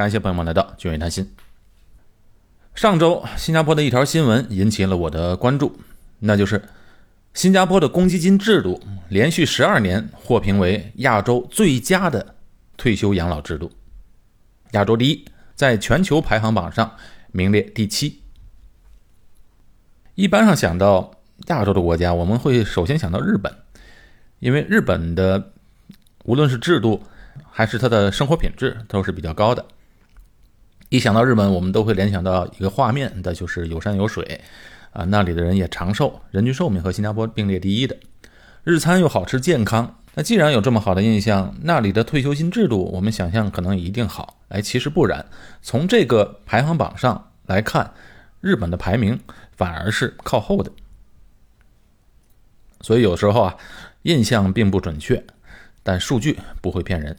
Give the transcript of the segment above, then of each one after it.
感谢朋友们来到君伟谈心。上周新加坡的一条新闻引起了我的关注，那就是新加坡的公积金制度连续十二年获评为亚洲最佳的退休养老制度，亚洲第一，在全球排行榜上名列第七。一般上想到亚洲的国家，我们会首先想到日本，因为日本的无论是制度还是它的生活品质都是比较高的。一想到日本，我们都会联想到一个画面，那就是有山有水，啊，那里的人也长寿，人均寿命和新加坡并列第一的，日餐又好吃健康。那既然有这么好的印象，那里的退休金制度，我们想象可能一定好。哎，其实不然，从这个排行榜上来看，日本的排名反而是靠后的。所以有时候啊，印象并不准确，但数据不会骗人。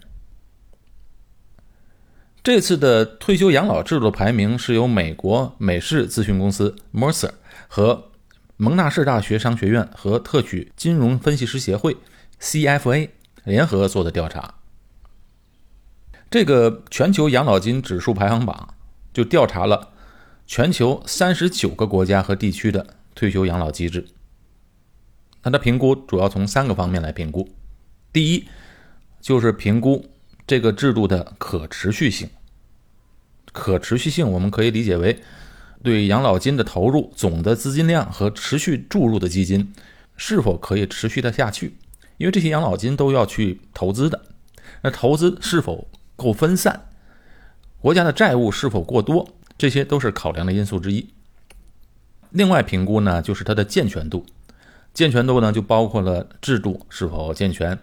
这次的退休养老制度的排名是由美国美式咨询公司 Mercer 和蒙纳士大学商学院和特许金融分析师协会 CFA 联合做的调查。这个全球养老金指数排行榜就调查了全球三十九个国家和地区的退休养老机制。它的评估主要从三个方面来评估：第一，就是评估。这个制度的可持续性，可持续性我们可以理解为对养老金的投入总的资金量和持续注入的基金是否可以持续的下去，因为这些养老金都要去投资的，那投资是否够分散，国家的债务是否过多，这些都是考量的因素之一。另外评估呢，就是它的健全度，健全度呢就包括了制度是否健全，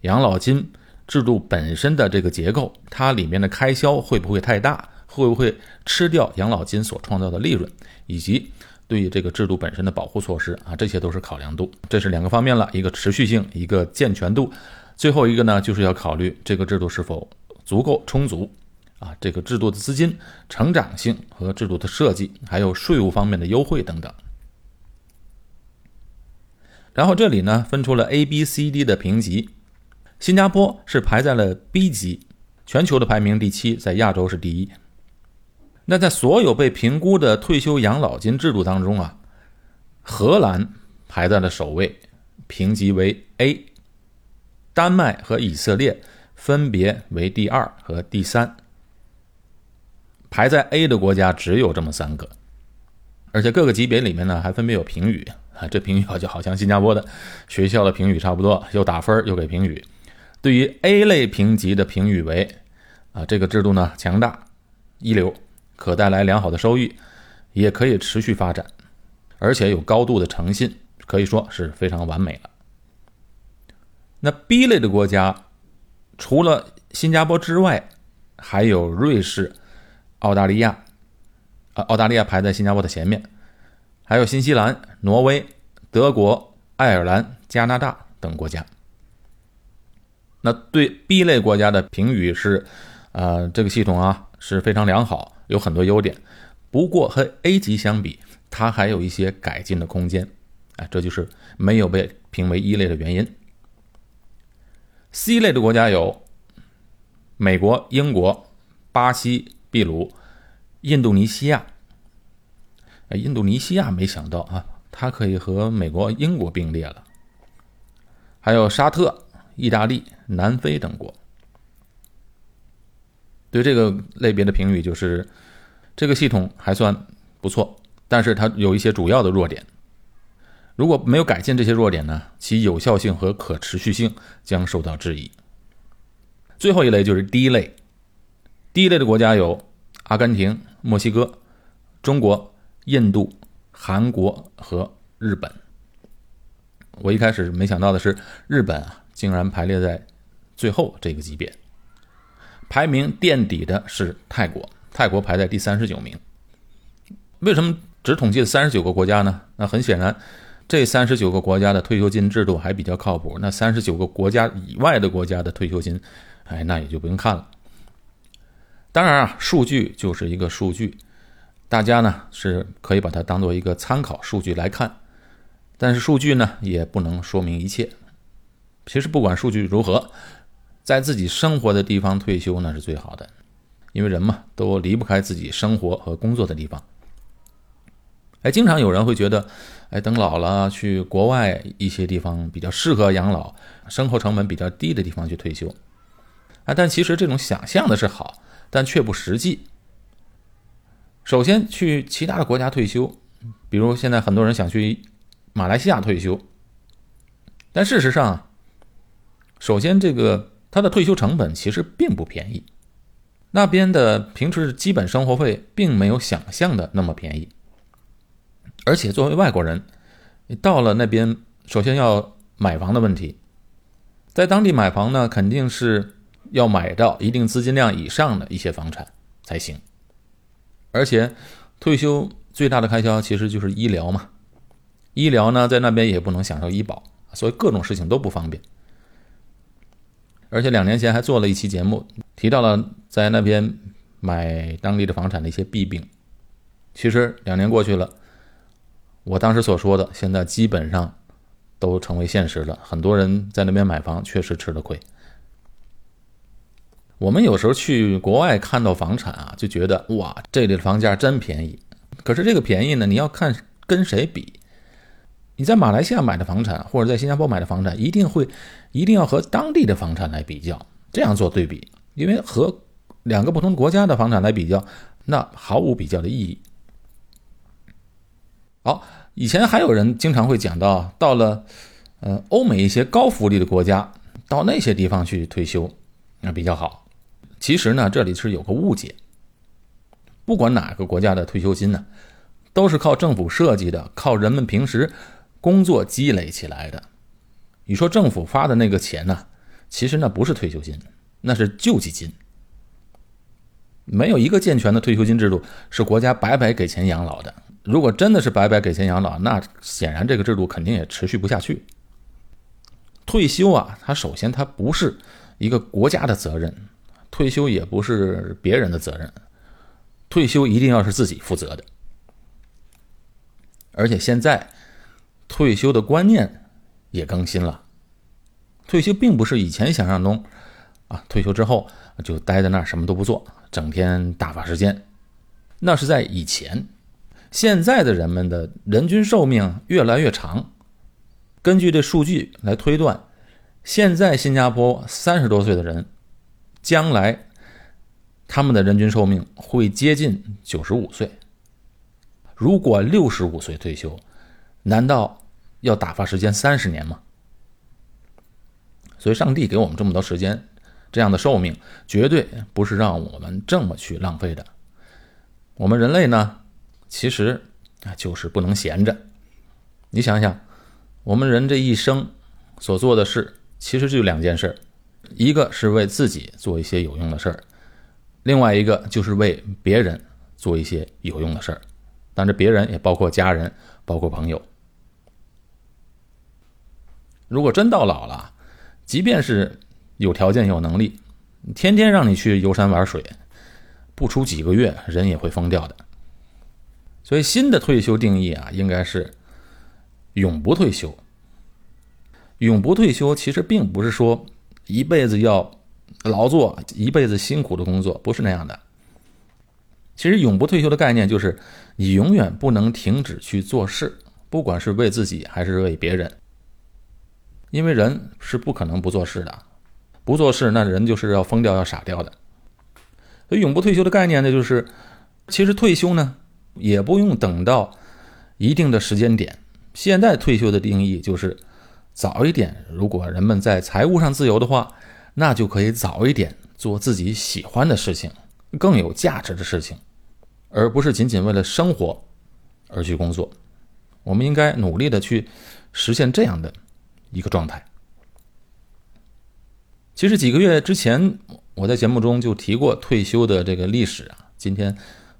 养老金。制度本身的这个结构，它里面的开销会不会太大？会不会吃掉养老金所创造的利润？以及对于这个制度本身的保护措施啊，这些都是考量度。这是两个方面了，一个持续性，一个健全度。最后一个呢，就是要考虑这个制度是否足够充足啊，这个制度的资金成长性和制度的设计，还有税务方面的优惠等等。然后这里呢，分出了 A、B、C、D 的评级。新加坡是排在了 B 级，全球的排名第七，在亚洲是第一。那在所有被评估的退休养老金制度当中啊，荷兰排在了首位，评级为 A。丹麦和以色列分别为第二和第三。排在 A 的国家只有这么三个，而且各个级别里面呢还分别有评语啊，这评语就好像新加坡的学校的评语差不多，又打分又给评语。对于 A 类评级的评语为，啊，这个制度呢强大、一流，可带来良好的收益，也可以持续发展，而且有高度的诚信，可以说是非常完美了。那 B 类的国家，除了新加坡之外，还有瑞士、澳大利亚，啊，澳大利亚排在新加坡的前面，还有新西兰、挪威、德国、爱尔兰、加拿大等国家。那对 B 类国家的评语是，呃，这个系统啊是非常良好，有很多优点。不过和 A 级相比，它还有一些改进的空间，啊，这就是没有被评为一类的原因。C 类的国家有美国、英国、巴西、秘鲁、印度尼西亚。印度尼西亚没想到啊，它可以和美国、英国并列了。还有沙特。意大利、南非等国对这个类别的评语就是，这个系统还算不错，但是它有一些主要的弱点。如果没有改进这些弱点呢，其有效性和可持续性将受到质疑。最后一类就是第一类，第一类的国家有阿根廷、墨西哥、中国、印度、韩国和日本。我一开始没想到的是，日本啊。竟然排列在最后这个级别，排名垫底的是泰国，泰国排在第三十九名。为什么只统计了三十九个国家呢？那很显然，这三十九个国家的退休金制度还比较靠谱。那三十九个国家以外的国家的退休金，哎，那也就不用看了。当然啊，数据就是一个数据，大家呢是可以把它当做一个参考数据来看，但是数据呢也不能说明一切。其实不管数据如何，在自己生活的地方退休那是最好的，因为人嘛都离不开自己生活和工作的地方。哎，经常有人会觉得，哎，等老了去国外一些地方比较适合养老、生活成本比较低的地方去退休。啊，但其实这种想象的是好，但却不实际。首先，去其他的国家退休，比如现在很多人想去马来西亚退休，但事实上，首先这个他的退休成本其实并不便宜，那边的平时基本生活费并没有想象的那么便宜。而且作为外国人，你到了那边，首先要买房的问题，在当地买房呢，肯定是要买到一定资金量以上的一些房产才行。而且，退休最大的开销其实就是医疗嘛，医疗呢在那边也不能享受医保，所以各种事情都不方便。而且两年前还做了一期节目，提到了在那边买当地的房产的一些弊病。其实两年过去了。我当时所说的，现在基本上都成为现实了。很多人在那边买房，确实吃了亏。我们有时候去国外看到房产啊，就觉得哇，这里的房价真便宜。可是这个便宜呢，你要看跟谁比。你在马来西亚买的房产，或者在新加坡买的房产，一定会一定要和当地的房产来比较，这样做对比。因为和两个不同国家的房产来比较，那毫无比较的意义。好，以前还有人经常会讲到，到了，呃，欧美一些高福利的国家，到那些地方去退休，那比较好。其实呢，这里是有个误解。不管哪个国家的退休金呢，都是靠政府设计的，靠人们平时工作积累起来的。你说政府发的那个钱呢，其实那不是退休金，那是救济金。没有一个健全的退休金制度是国家白白给钱养老的。如果真的是白白给钱养老，那显然这个制度肯定也持续不下去。退休啊，它首先它不是一个国家的责任，退休也不是别人的责任，退休一定要是自己负责的。而且现在退休的观念也更新了，退休并不是以前想象中啊，退休之后就待在那儿什么都不做，整天打发时间，那是在以前。现在的人们的人均寿命越来越长，根据这数据来推断，现在新加坡三十多岁的人，将来他们的人均寿命会接近九十五岁。如果六十五岁退休，难道要打发时间三十年吗？所以，上帝给我们这么多时间，这样的寿命绝对不是让我们这么去浪费的。我们人类呢？其实啊，就是不能闲着。你想想，我们人这一生所做的事，其实就两件事一个是为自己做一些有用的事儿，另外一个就是为别人做一些有用的事儿。但这别人也包括家人，包括朋友。如果真到老了，即便是有条件有能力，天天让你去游山玩水，不出几个月，人也会疯掉的。所以，新的退休定义啊，应该是永不退休。永不退休其实并不是说一辈子要劳作、一辈子辛苦的工作，不是那样的。其实，永不退休的概念就是你永远不能停止去做事，不管是为自己还是为别人。因为人是不可能不做事的，不做事那人就是要疯掉、要傻掉的。所以，永不退休的概念呢，就是其实退休呢。也不用等到一定的时间点。现在退休的定义就是早一点。如果人们在财务上自由的话，那就可以早一点做自己喜欢的事情，更有价值的事情，而不是仅仅为了生活而去工作。我们应该努力的去实现这样的一个状态。其实几个月之前，我在节目中就提过退休的这个历史啊。今天。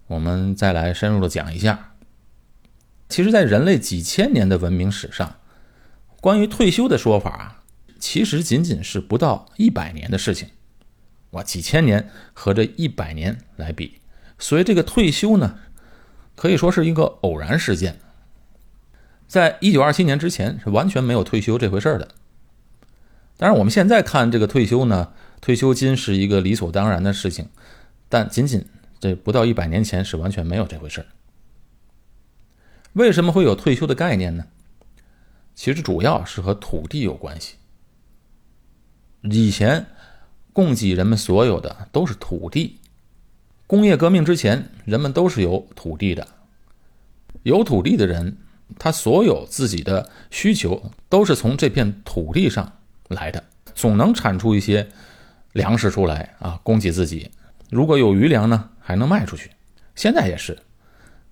我们再来深入的讲一下。其实，在人类几千年的文明史上，关于退休的说法啊，其实仅仅是不到一百年的事情。哇，几千年和这一百年来比，所以这个退休呢，可以说是一个偶然事件。在一九二七年之前，是完全没有退休这回事的。当然，我们现在看这个退休呢，退休金是一个理所当然的事情。但仅仅这不到一百年前是完全没有这回事为什么会有退休的概念呢？其实主要是和土地有关系。以前供给人们所有的都是土地，工业革命之前，人们都是有土地的。有土地的人，他所有自己的需求都是从这片土地上来的，总能产出一些粮食出来啊，供给自己。如果有余粮呢，还能卖出去。现在也是，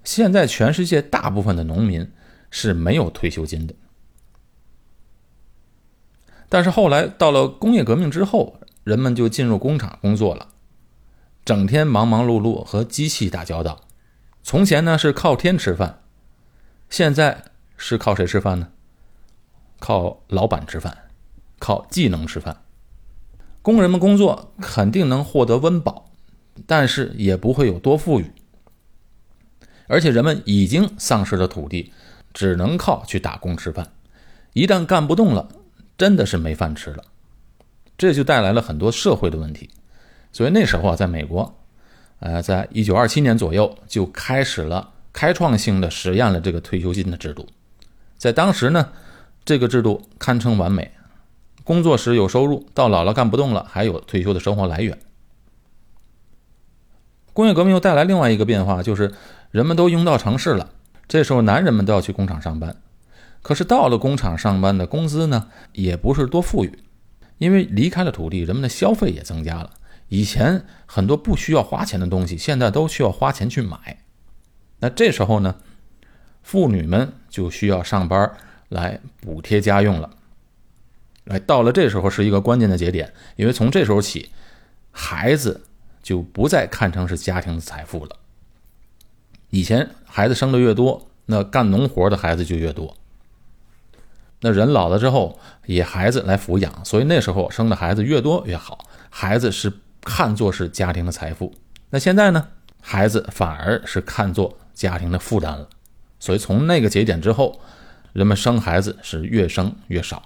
现在全世界大部分的农民是没有退休金的。但是后来到了工业革命之后，人们就进入工厂工作了，整天忙忙碌碌和机器打交道。从前呢是靠天吃饭，现在是靠谁吃饭呢？靠老板吃饭，靠技能吃饭。工人们工作肯定能获得温饱，但是也不会有多富裕。而且人们已经丧失了土地，只能靠去打工吃饭。一旦干不动了，真的是没饭吃了，这就带来了很多社会的问题。所以那时候啊，在美国，呃，在一九二七年左右就开始了开创性的实验了这个退休金的制度。在当时呢，这个制度堪称完美，工作时有收入，到老了干不动了还有退休的生活来源。工业革命又带来另外一个变化，就是人们都拥到城市了，这时候男人们都要去工厂上班。可是到了工厂上班的工资呢，也不是多富裕，因为离开了土地，人们的消费也增加了。以前很多不需要花钱的东西，现在都需要花钱去买。那这时候呢，妇女们就需要上班来补贴家用了。哎，到了这时候是一个关键的节点，因为从这时候起，孩子就不再看成是家庭的财富了。以前孩子生的越多，那干农活的孩子就越多。那人老了之后，以孩子来抚养，所以那时候生的孩子越多越好。孩子是看作是家庭的财富。那现在呢，孩子反而是看作家庭的负担了。所以从那个节点之后，人们生孩子是越生越少。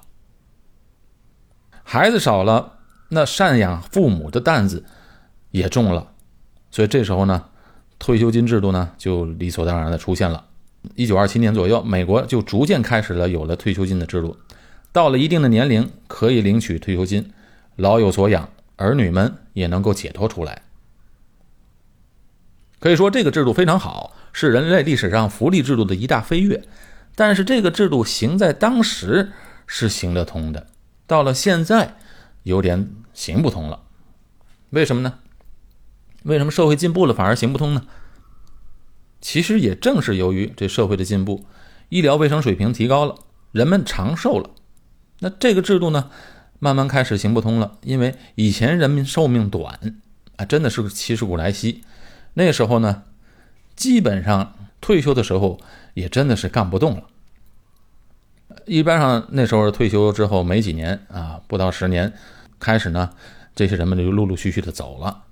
孩子少了，那赡养父母的担子也重了。所以这时候呢，退休金制度呢就理所当然的出现了。一九二七年左右，美国就逐渐开始了有了退休金的制度。到了一定的年龄，可以领取退休金，老有所养，儿女们也能够解脱出来。可以说，这个制度非常好，是人类历史上福利制度的一大飞跃。但是，这个制度行在当时是行得通的，到了现在有点行不通了。为什么呢？为什么社会进步了反而行不通呢？其实也正是由于这社会的进步，医疗卫生水平提高了，人们长寿了，那这个制度呢，慢慢开始行不通了。因为以前人民寿命短啊，真的是七十古来稀。那时候呢，基本上退休的时候也真的是干不动了。一般上那时候退休之后没几年啊，不到十年，开始呢，这些人们就陆陆续续的走了。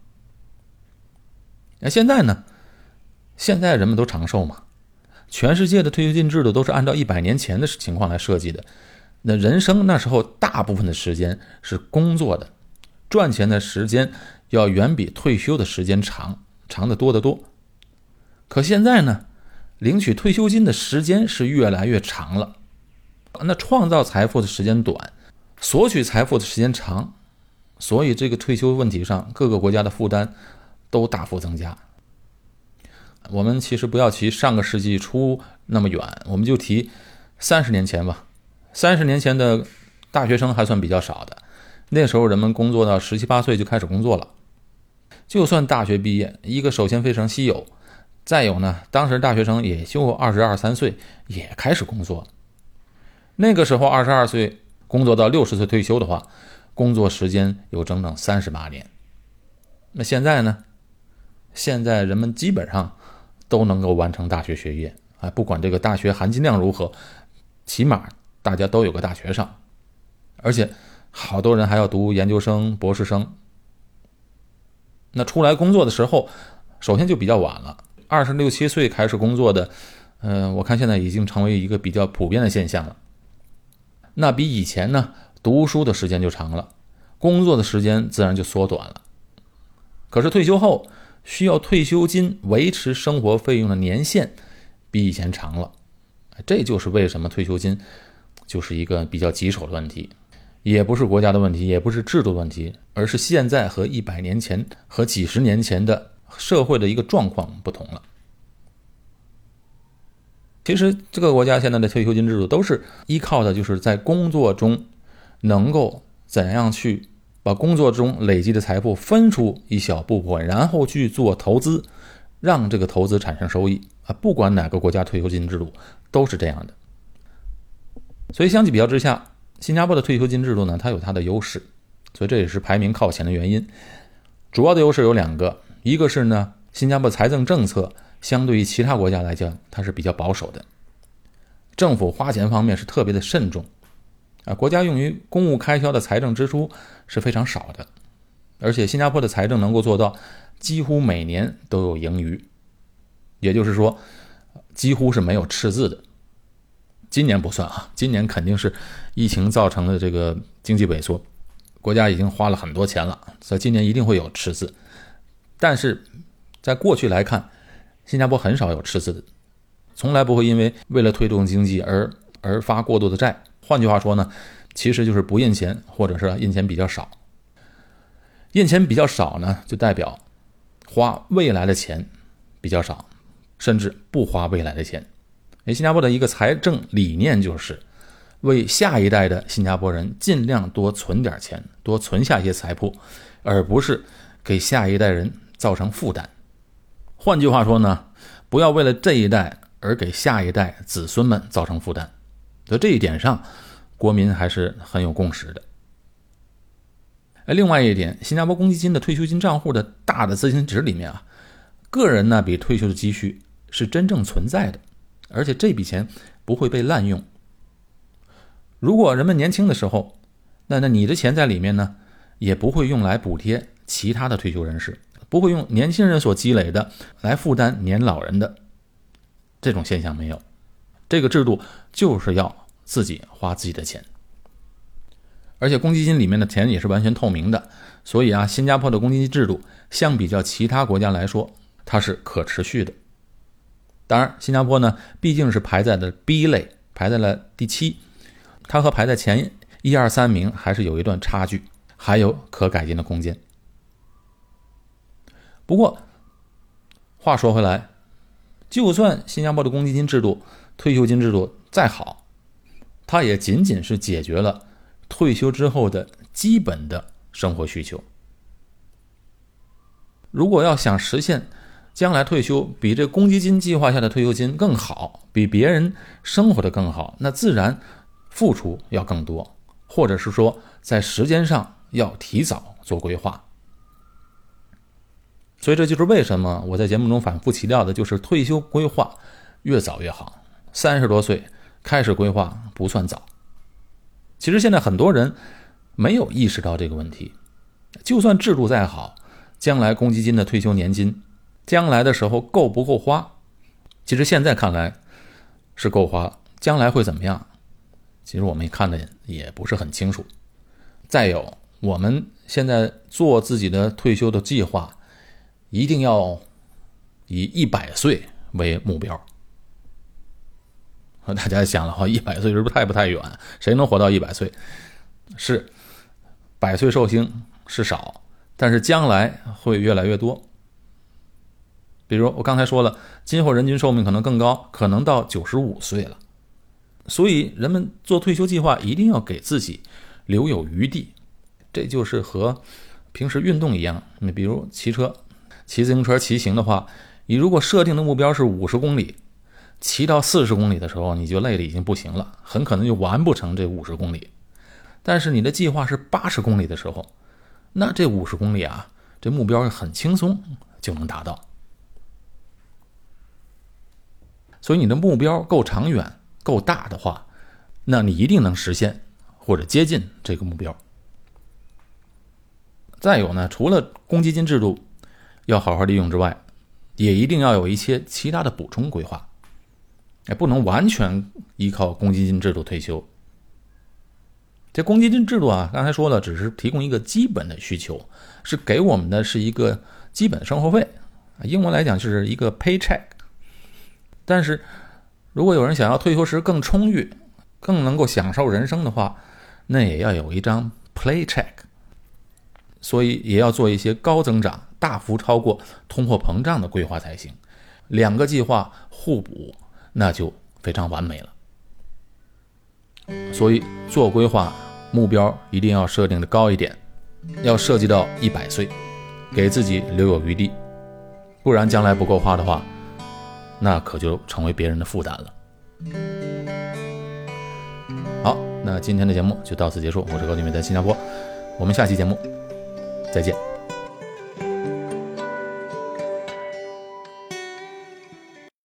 那现在呢？现在人们都长寿嘛，全世界的退休金制度都是按照一百年前的情况来设计的。那人生那时候大部分的时间是工作的，赚钱的时间要远比退休的时间长，长得多得多。可现在呢，领取退休金的时间是越来越长了，那创造财富的时间短，索取财富的时间长，所以这个退休问题上，各个国家的负担都大幅增加。我们其实不要提上个世纪初那么远，我们就提三十年前吧。三十年前的大学生还算比较少的，那时候人们工作到十七八岁就开始工作了。就算大学毕业，一个首先非常稀有。再有呢，当时大学生也就二十二三岁也开始工作。那个时候二十二岁工作到六十岁退休的话，工作时间有整整三十八年。那现在呢？现在人们基本上。都能够完成大学学业啊！不管这个大学含金量如何，起码大家都有个大学上，而且好多人还要读研究生、博士生。那出来工作的时候，首先就比较晚了，二十六七岁开始工作的，嗯，我看现在已经成为一个比较普遍的现象了。那比以前呢，读书的时间就长了，工作的时间自然就缩短了。可是退休后，需要退休金维持生活费用的年限比以前长了，这就是为什么退休金就是一个比较棘手的问题，也不是国家的问题，也不是制度问题，而是现在和一百年前和几十年前的社会的一个状况不同了。其实这个国家现在的退休金制度都是依靠的，就是在工作中能够怎样去。把工作中累积的财富分出一小部分，然后去做投资，让这个投资产生收益啊！不管哪个国家退休金制度都是这样的。所以相比比较之下，新加坡的退休金制度呢，它有它的优势，所以这也是排名靠前的原因。主要的优势有两个，一个是呢，新加坡财政政策相对于其他国家来讲，它是比较保守的，政府花钱方面是特别的慎重。啊，国家用于公务开销的财政支出是非常少的，而且新加坡的财政能够做到几乎每年都有盈余，也就是说，几乎是没有赤字的。今年不算啊，今年肯定是疫情造成的这个经济萎缩，国家已经花了很多钱了，所以今年一定会有赤字。但是在过去来看，新加坡很少有赤字的，从来不会因为为了推动经济而而发过多的债。换句话说呢，其实就是不印钱，或者是印钱比较少。印钱比较少呢，就代表花未来的钱比较少，甚至不花未来的钱。哎，新加坡的一个财政理念就是为下一代的新加坡人尽量多存点钱，多存下一些财富，而不是给下一代人造成负担。换句话说呢，不要为了这一代而给下一代子孙们造成负担。在这一点上，国民还是很有共识的。另外一点，新加坡公积金的退休金账户的大的资金池里面啊，个人那笔退休的积蓄是真正存在的，而且这笔钱不会被滥用。如果人们年轻的时候，那那你的钱在里面呢，也不会用来补贴其他的退休人士，不会用年轻人所积累的来负担年老人的这种现象没有。这个制度就是要自己花自己的钱，而且公积金里面的钱也是完全透明的，所以啊，新加坡的公积金制度相比较其他国家来说，它是可持续的。当然，新加坡呢毕竟是排在了 B 类，排在了第七，它和排在前一二三名还是有一段差距，还有可改进的空间。不过话说回来，就算新加坡的公积金制度，退休金制度再好，它也仅仅是解决了退休之后的基本的生活需求。如果要想实现将来退休比这公积金计划下的退休金更好，比别人生活的更好，那自然付出要更多，或者是说在时间上要提早做规划。所以这就是为什么我在节目中反复强调的，就是退休规划越早越好。三十多岁开始规划不算早，其实现在很多人没有意识到这个问题。就算制度再好，将来公积金的退休年金，将来的时候够不够花？其实现在看来是够花，将来会怎么样？其实我们看的也不是很清楚。再有，我们现在做自己的退休的计划，一定要以一百岁为目标。大家想了哈，一百岁是不是太不太远？谁能活到一百岁？是百岁寿星是少，但是将来会越来越多。比如我刚才说了，今后人均寿命可能更高，可能到九十五岁了。所以人们做退休计划一定要给自己留有余地。这就是和平时运动一样，你比如骑车、骑自行车、骑行的话，你如果设定的目标是五十公里。骑到四十公里的时候，你就累得已经不行了，很可能就完不成这五十公里。但是你的计划是八十公里的时候，那这五十公里啊，这目标很轻松就能达到。所以你的目标够长远、够大的话，那你一定能实现或者接近这个目标。再有呢，除了公积金制度要好好利用之外，也一定要有一些其他的补充规划。也不能完全依靠公积金制度退休。这公积金制度啊，刚才说了，只是提供一个基本的需求，是给我们的是一个基本生活费，英文来讲就是一个 paycheck。但是，如果有人想要退休时更充裕、更能够享受人生的话，那也要有一张 play check。所以也要做一些高增长、大幅超过通货膨胀的规划才行。两个计划互补，那就非常完美了。所以做规划目标一定要设定的高一点，要涉及到一百岁，给自己留有余地，不然将来不够花的话，那可就成为别人的负担了。好，那今天的节目就到此结束。我是高俊伟，在新加坡，我们下期节目再见。